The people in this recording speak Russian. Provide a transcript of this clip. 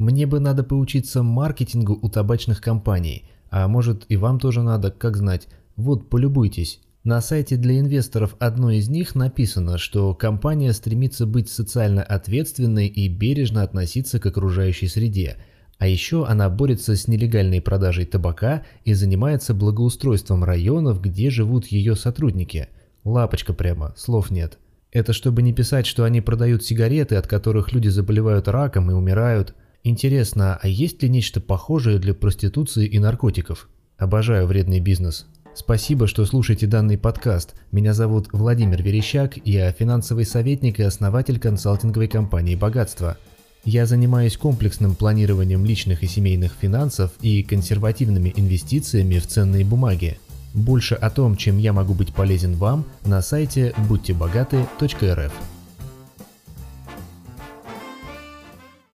Мне бы надо поучиться маркетингу у табачных компаний. А может и вам тоже надо, как знать. Вот, полюбуйтесь. На сайте для инвесторов одной из них написано, что компания стремится быть социально ответственной и бережно относиться к окружающей среде. А еще она борется с нелегальной продажей табака и занимается благоустройством районов, где живут ее сотрудники. Лапочка прямо, слов нет. Это чтобы не писать, что они продают сигареты, от которых люди заболевают раком и умирают. Интересно, а есть ли нечто похожее для проституции и наркотиков? Обожаю вредный бизнес. Спасибо, что слушаете данный подкаст. Меня зовут Владимир Верещак, я финансовый советник и основатель консалтинговой компании «Богатство». Я занимаюсь комплексным планированием личных и семейных финансов и консервативными инвестициями в ценные бумаги. Больше о том, чем я могу быть полезен вам, на сайте будьтебогаты.рф.